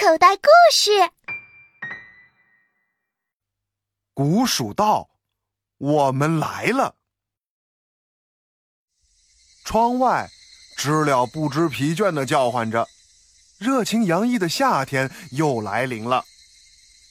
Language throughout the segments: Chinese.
口袋故事：古蜀道，我们来了。窗外，知了不知疲倦的叫唤着，热情洋溢的夏天又来临了。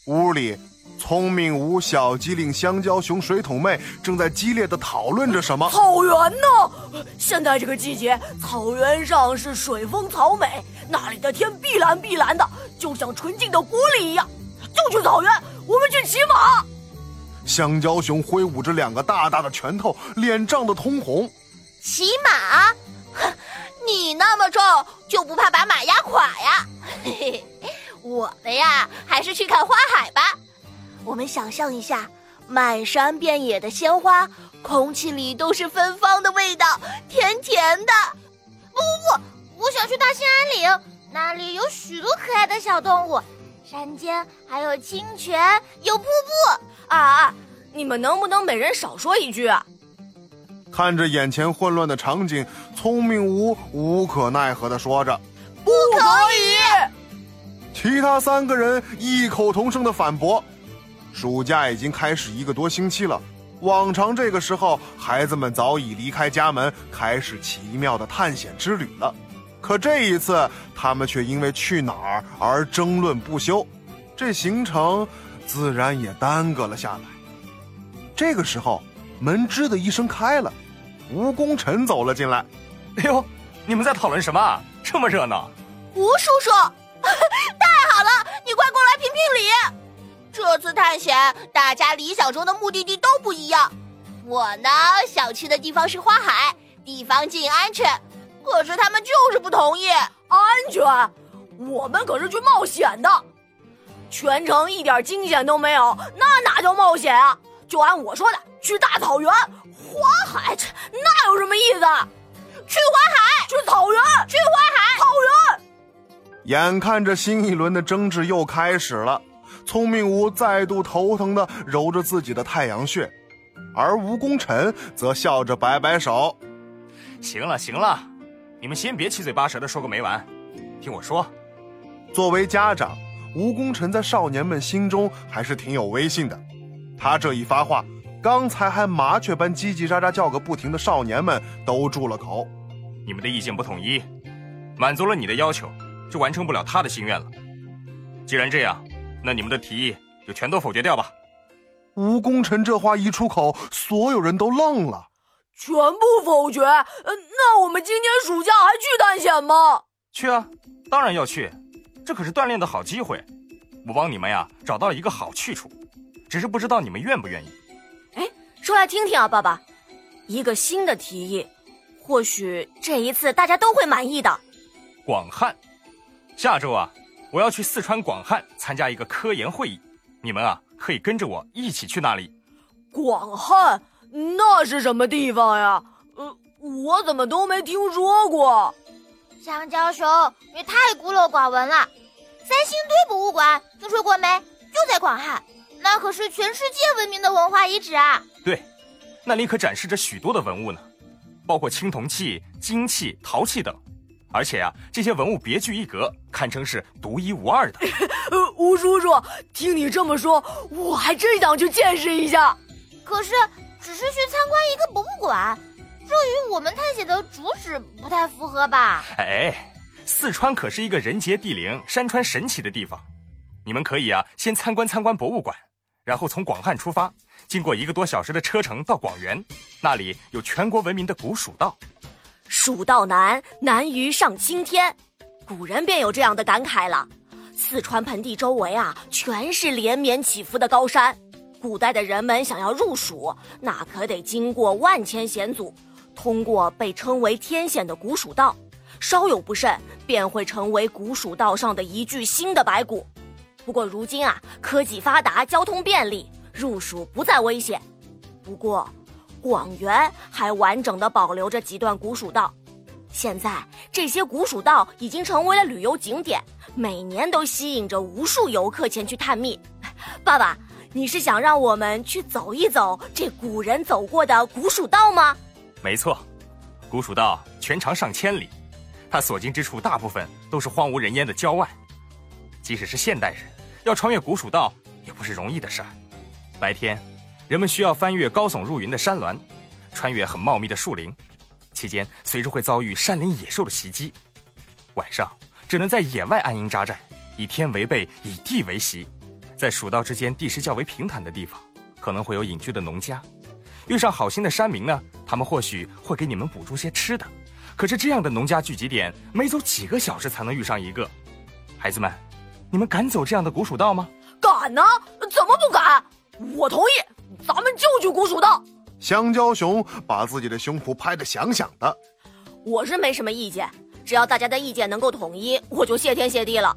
屋里，聪明无小机灵香蕉熊水桶妹正在激烈的讨论着什么。草原呢？现在这个季节，草原上是水丰草美，那里的天碧蓝碧蓝的，就像纯净的玻璃一样。就去草原，我们去骑马。香蕉熊挥舞着两个大大的拳头，脸涨得通红。骑马？哼，你那么重，就不怕把马压垮呀？嘿嘿。我们呀，还是去看花海吧。我们想象一下，满山遍野的鲜花，空气里都是芬芳的味道，甜甜的。不不不，我想去大兴安岭，那里有许多可爱的小动物，山间还有清泉，有瀑布。啊啊！你们能不能每人少说一句啊？看着眼前混乱的场景，聪明无无可奈何的说着：“不可以。”其他三个人异口同声的反驳：“暑假已经开始一个多星期了，往常这个时候，孩子们早已离开家门，开始奇妙的探险之旅了。可这一次，他们却因为去哪儿而争论不休，这行程自然也耽搁了下来。这个时候，门吱的一声开了，吴功臣走了进来。哎呦，你们在讨论什么？这么热闹？吴叔叔。”太好了，你快过来评评理。这次探险，大家理想中的目的地都不一样。我呢，想去的地方是花海，地方近安全。可是他们就是不同意。安全？我们可是去冒险的，全程一点惊险都没有，那哪叫冒险啊？就按我说的，去大草原、花海，这那有什么意思？去花海，去草原，去花海，草原。眼看着新一轮的争执又开始了，聪明无再度头疼的揉着自己的太阳穴，而吴功臣则笑着摆摆手：“行了行了，你们先别七嘴八舌的说个没完，听我说。作为家长，吴功臣在少年们心中还是挺有威信的。他这一发话，刚才还麻雀般叽叽喳喳叫个不停的少年们都住了口。你们的意见不统一，满足了你的要求。”就完成不了他的心愿了。既然这样，那你们的提议就全都否决掉吧。吴功臣这话一出口，所有人都愣了。全部否决？呃那我们今年暑假还去探险吗？去啊，当然要去。这可是锻炼的好机会。我帮你们呀找到了一个好去处，只是不知道你们愿不愿意。哎，说来听听啊，爸爸。一个新的提议，或许这一次大家都会满意的。广汉。下周啊，我要去四川广汉参加一个科研会议，你们啊可以跟着我一起去那里。广汉那是什么地方呀？呃，我怎么都没听说过。香蕉熊，你太孤陋寡闻了。三星堆博物馆听说过没？就在广汉，那可是全世界闻名的文化遗址啊。对，那里可展示着许多的文物呢，包括青铜器、金器、陶器等。而且啊，这些文物别具一格，堪称是独一无二的。呃，吴叔叔，听你这么说，我还真想去见识一下。可是，只是去参观一个博物馆，这与我们探险的主旨不太符合吧？哎，四川可是一个人杰地灵、山川神奇的地方。你们可以啊，先参观参观博物馆，然后从广汉出发，经过一个多小时的车程到广元，那里有全国闻名的古蜀道。蜀道难，难于上青天。古人便有这样的感慨了。四川盆地周围啊，全是连绵起伏的高山。古代的人们想要入蜀，那可得经过万千险阻，通过被称为天险的古蜀道，稍有不慎，便会成为古蜀道上的一具新的白骨。不过如今啊，科技发达，交通便利，入蜀不再危险。不过。广元还完整的保留着几段古蜀道，现在这些古蜀道已经成为了旅游景点，每年都吸引着无数游客前去探秘。爸爸，你是想让我们去走一走这古人走过的古蜀道吗？没错，古蜀道全长上千里，它所经之处大部分都是荒无人烟的郊外。即使是现代人，要穿越古蜀道也不是容易的事儿。白天，人们需要翻越高耸入云的山峦，穿越很茂密的树林，期间随时会遭遇山林野兽的袭击。晚上，只能在野外安营扎寨，以天为被，以地为席。在蜀道之间地势较为平坦的地方，可能会有隐居的农家。遇上好心的山民呢，他们或许会给你们补助些吃的。可是这样的农家聚集点，每走几个小时才能遇上一个。孩子们，你们敢走这样的古蜀道吗？敢呢，怎么不敢？我同意，咱们就去古蜀道。香蕉熊把自己的胸脯拍得响响的。我是没什么意见，只要大家的意见能够统一，我就谢天谢地了。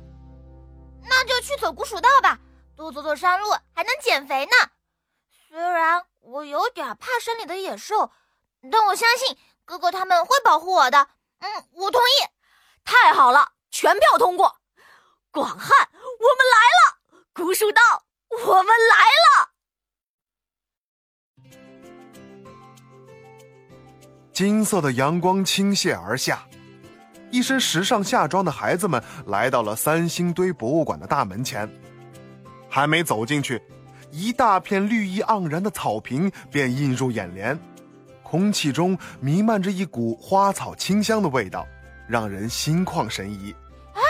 那就去走古蜀道吧，多走走山路还能减肥呢。虽然我有点怕山里的野兽，但我相信哥哥他们会保护我的。嗯，我同意。太好了，全票通过。广汉，我们来了！古蜀道，我们来了！金色的阳光倾泻而下，一身时尚夏装的孩子们来到了三星堆博物馆的大门前。还没走进去，一大片绿意盎然的草坪便映入眼帘，空气中弥漫着一股花草清香的味道，让人心旷神怡。啊，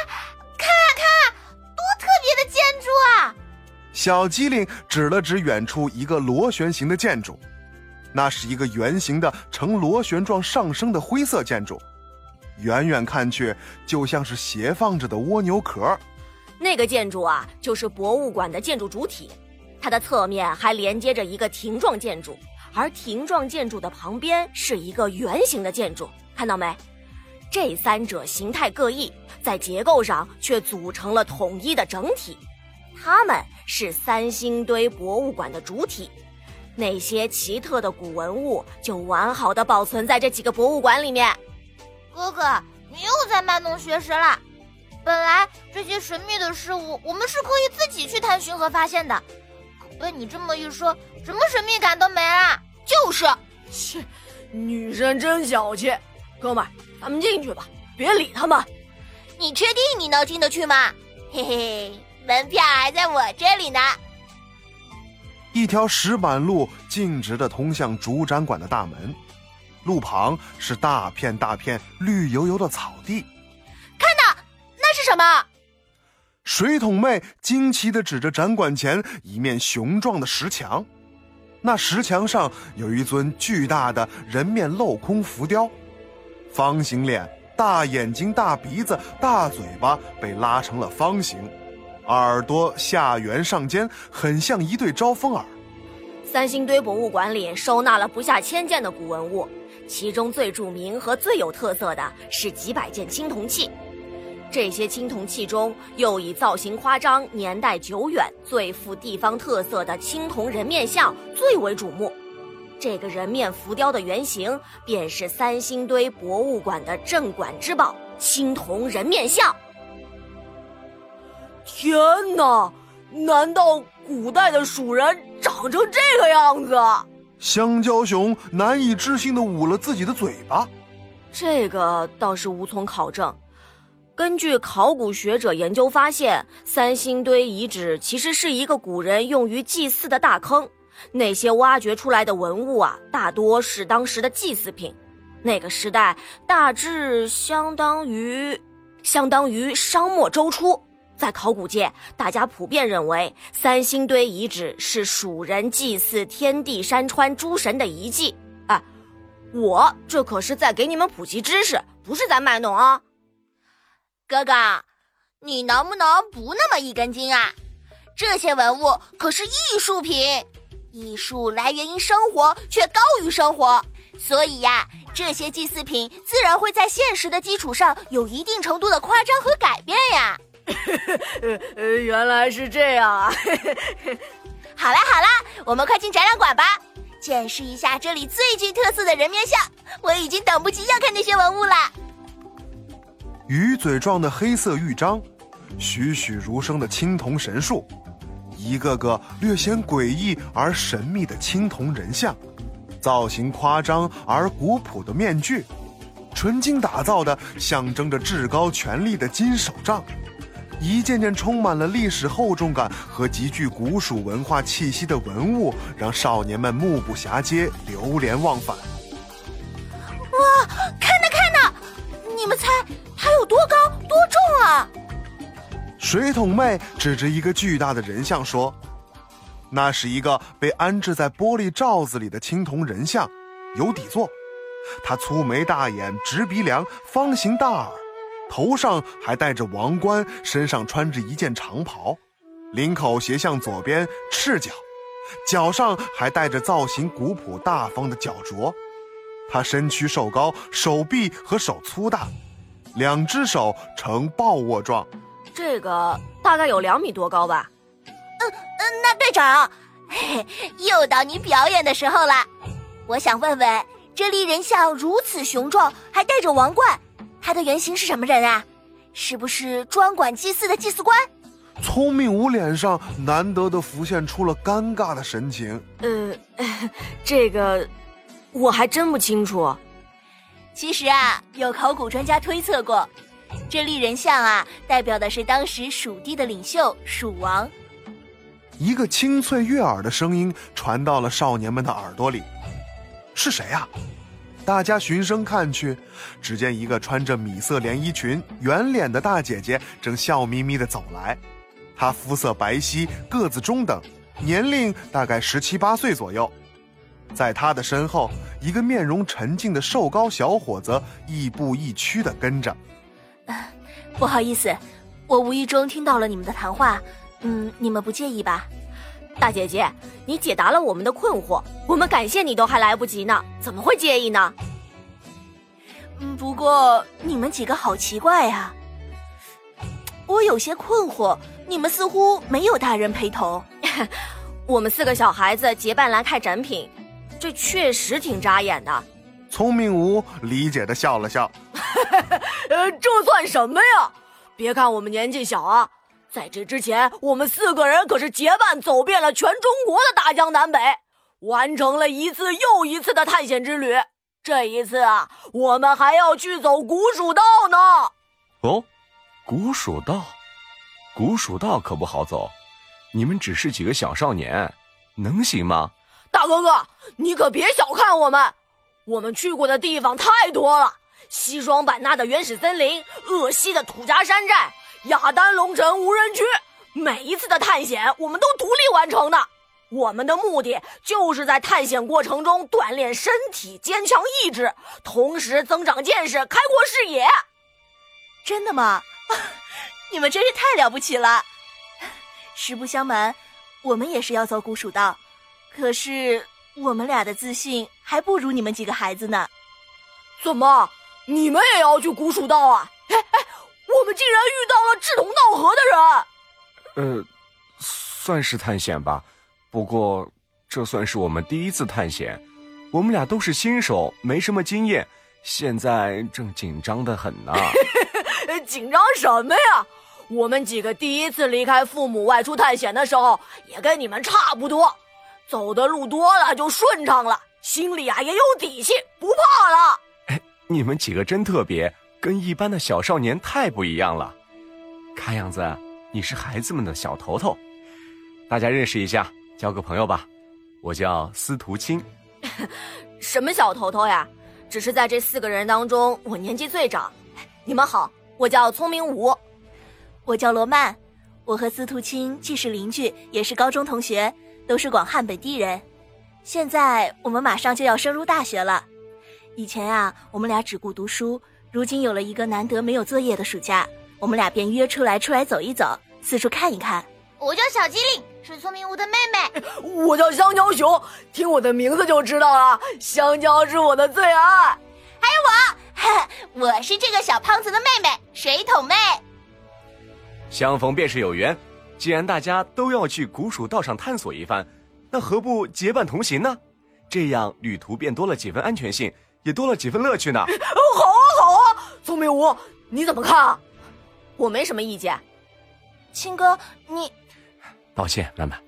看啊看啊，多特别的建筑啊！小机灵指了指远处一个螺旋形的建筑，那是一个圆形的呈螺旋状上升的灰色建筑，远远看去就像是斜放着的蜗牛壳。那个建筑啊，就是博物馆的建筑主体，它的侧面还连接着一个亭状建筑，而亭状建筑的旁边是一个圆形的建筑，看到没？这三者形态各异，在结构上却组成了统一的整体。它们是三星堆博物馆的主体，那些奇特的古文物就完好的保存在这几个博物馆里面。哥哥，你又在卖弄学识了。本来这些神秘的事物，我们是可以自己去探寻和发现的。可被你这么一说，什么神秘感都没了。就是，切，女生真小气。哥们儿，咱们进去吧，别理他们。你确定你能进得去吗？嘿嘿，门票还在我这里呢。一条石板路径直的通向主展馆的大门，路旁是大片大片绿油油的草地。看呐，那是什么？水桶妹惊奇的指着展馆前一面雄壮的石墙，那石墙上有一尊巨大的人面镂空浮雕，方形脸、大眼睛、大鼻子、大嘴巴被拉成了方形，耳朵下圆上尖，很像一对招风耳。三星堆博物馆里收纳了不下千件的古文物，其中最著名和最有特色的是几百件青铜器。这些青铜器中，又以造型夸张、年代久远、最富地方特色的青铜人面像最为瞩目。这个人面浮雕的原型，便是三星堆博物馆的镇馆之宝——青铜人面像。天哪！难道古代的蜀人长成这个样子？香蕉熊难以置信的捂了自己的嘴巴。这个倒是无从考证。根据考古学者研究发现，三星堆遗址其实是一个古人用于祭祀的大坑。那些挖掘出来的文物啊，大多是当时的祭祀品。那个时代大致相当于相当于商末周初。在考古界，大家普遍认为三星堆遗址是蜀人祭祀天地山川诸神的遗迹。哎，我这可是在给你们普及知识，不是在卖弄啊。哥哥，你能不能不那么一根筋啊？这些文物可是艺术品，艺术来源于生活，却高于生活，所以呀，这些祭祀品自然会在现实的基础上有一定程度的夸张和改变呀。呃，原来是这样啊！好啦好啦，我们快进展览馆吧，见识一下这里最具特色的人面像。我已经等不及要看那些文物了。鱼嘴状的黑色玉章，栩栩如生的青铜神树，一个个略显诡异而神秘的青铜人像，造型夸张而古朴的面具，纯金打造的象征着至高权力的金手杖，一件件充满了历史厚重感和极具古蜀文化气息的文物，让少年们目不暇接，流连忘返。哇，看呐看呐！你们猜它有多高、多重啊？水桶妹指着一个巨大的人像说：“那是一个被安置在玻璃罩子里的青铜人像，有底座。他粗眉大眼，直鼻梁，方形大耳。”头上还戴着王冠，身上穿着一件长袍，领口斜向左边，赤脚，脚上还戴着造型古朴大方的脚镯。他身躯瘦高，手臂和手粗大，两只手呈抱握状。这个大概有两米多高吧。嗯嗯，那队长，嘿嘿，又到你表演的时候了。我想问问，这立人像如此雄壮，还戴着王冠。他的原型是什么人啊？是不是专管祭祀的祭祀官？聪明无脸上难得的浮现出了尴尬的神情。呃，这个我还真不清楚。其实啊，有考古专家推测过，这立人像啊，代表的是当时蜀地的领袖蜀王。一个清脆悦耳的声音传到了少年们的耳朵里，是谁啊？大家循声看去，只见一个穿着米色连衣裙、圆脸的大姐姐正笑眯眯地走来。她肤色白皙，个子中等，年龄大概十七八岁左右。在她的身后，一个面容沉静的瘦高小伙子亦步亦趋地跟着。不好意思，我无意中听到了你们的谈话，嗯，你们不介意吧？大姐姐，你解答了我们的困惑，我们感谢你都还来不及呢，怎么会介意呢？嗯，不过你们几个好奇怪呀，我有些困惑，你们似乎没有大人陪同，我们四个小孩子结伴来看展品，这确实挺扎眼的。聪明无理解的笑了笑，呃，这算什么呀？别看我们年纪小啊。在这之前，我们四个人可是结伴走遍了全中国的大江南北，完成了一次又一次的探险之旅。这一次啊，我们还要去走古蜀道呢。哦，古蜀道，古蜀道可不好走。你们只是几个小少年，能行吗？大哥哥，你可别小看我们，我们去过的地方太多了：西双版纳的原始森林，鄂西的土家山寨。雅丹龙城无人区，每一次的探险我们都独立完成的。我们的目的就是在探险过程中锻炼身体、坚强意志，同时增长见识、开阔视野。真的吗？你们真是太了不起了！实不相瞒，我们也是要走古蜀道，可是我们俩的自信还不如你们几个孩子呢。怎么，你们也要去古蜀道啊？我们竟然遇到了志同道合的人，呃，算是探险吧，不过这算是我们第一次探险，我们俩都是新手，没什么经验，现在正紧张的很呢。紧张什么呀？我们几个第一次离开父母外出探险的时候，也跟你们差不多，走的路多了就顺畅了，心里啊也有底气，不怕了。哎，你们几个真特别。跟一般的小少年太不一样了，看样子你是孩子们的小头头，大家认识一下，交个朋友吧。我叫司徒青。什么小头头呀？只是在这四个人当中，我年纪最长。你们好，我叫聪明武，我叫罗曼，我和司徒青既是邻居，也是高中同学，都是广汉本地人。现在我们马上就要升入大学了。以前啊，我们俩只顾读书。如今有了一个难得没有作业的暑假，我们俩便约出来出来走一走，四处看一看。我叫小机灵，是聪明屋的妹妹。我叫香蕉熊，听我的名字就知道了，香蕉是我的最爱。还有我，我是这个小胖子的妹妹，水桶妹。相逢便是有缘，既然大家都要去古蜀道上探索一番，那何不结伴同行呢？这样旅途便多了几分安全性，也多了几分乐趣呢。好 啊。聪明无，你怎么看啊？我没什么意见。青哥，你……抱歉，曼曼，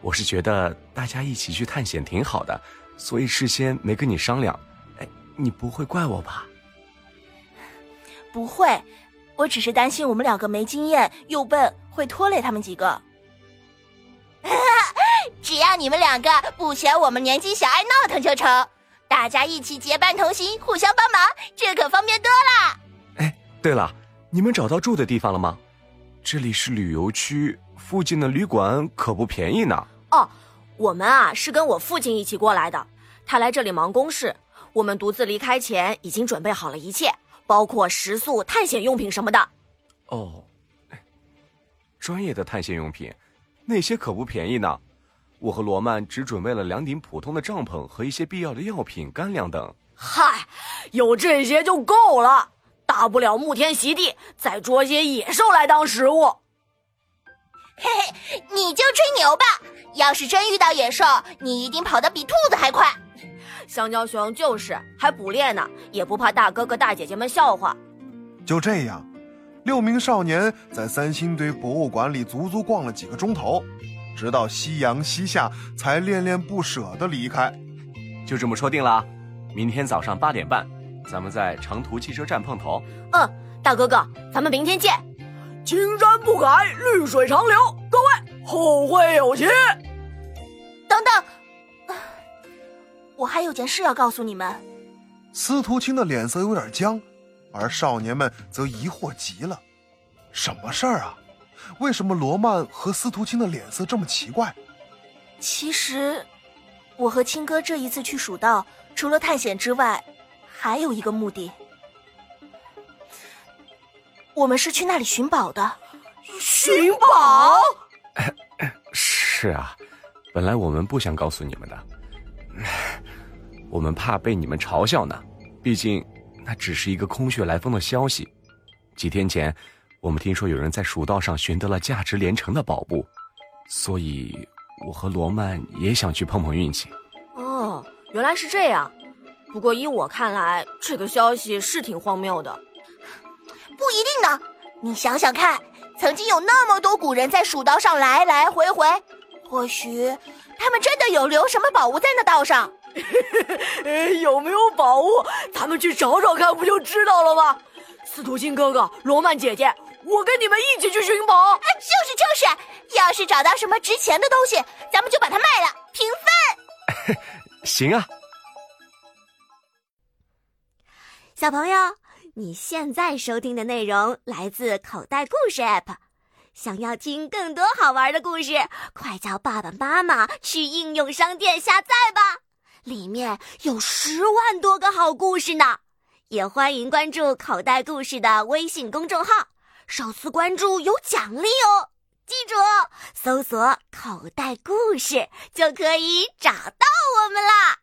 我是觉得大家一起去探险挺好的，所以事先没跟你商量。哎，你不会怪我吧？不会，我我只是担心我们两个没经验又笨，会拖累他们几个。只要你们两个不嫌我们年纪小爱闹腾就成，大家一起结伴同行，互相帮忙，这可方便多了。哎，对了，你们找到住的地方了吗？这里是旅游区，附近的旅馆可不便宜呢。哦，我们啊是跟我父亲一起过来的，他来这里忙公事。我们独自离开前已经准备好了一切，包括食宿、探险用品什么的。哦，专业的探险用品，那些可不便宜呢。我和罗曼只准备了两顶普通的帐篷和一些必要的药品、干粮等。嗨，有这些就够了，大不了沐天席地，再捉些野兽来当食物。嘿嘿，你就吹牛吧！要是真遇到野兽，你一定跑得比兔子还快。香蕉熊就是还捕猎呢，也不怕大哥哥大姐姐们笑话。就这样，六名少年在三星堆博物馆里足足逛了几个钟头。直到夕阳西下，才恋恋不舍的离开。就这么说定了，明天早上八点半，咱们在长途汽车站碰头。嗯，大哥哥，咱们明天见。青山不改，绿水长流。各位，后会有期。等等，我还有件事要告诉你们。司徒青的脸色有点僵，而少年们则疑惑极了：什么事儿啊？为什么罗曼和司徒青的脸色这么奇怪？其实，我和青哥这一次去蜀道，除了探险之外，还有一个目的。我们是去那里寻宝的。寻宝？是啊，本来我们不想告诉你们的，我们怕被你们嘲笑呢。毕竟，那只是一个空穴来风的消息。几天前。我们听说有人在蜀道上寻得了价值连城的宝物，所以我和罗曼也想去碰碰运气。哦，原来是这样。不过依我看来，这个消息是挺荒谬的。不一定呢，你想想看，曾经有那么多古人在蜀道上来来回回，或许他们真的有留什么宝物在那道上。有没有宝物？咱们去找找看，不就知道了吗？司徒金哥哥，罗曼姐姐。我跟你们一起去寻宝，就是就是，要是找到什么值钱的东西，咱们就把它卖了，平分。行啊，小朋友，你现在收听的内容来自口袋故事 App，想要听更多好玩的故事，快叫爸爸妈妈去应用商店下载吧，里面有十万多个好故事呢。也欢迎关注口袋故事的微信公众号。首次关注有奖励哦！记住，搜索“口袋故事”就可以找到我们啦。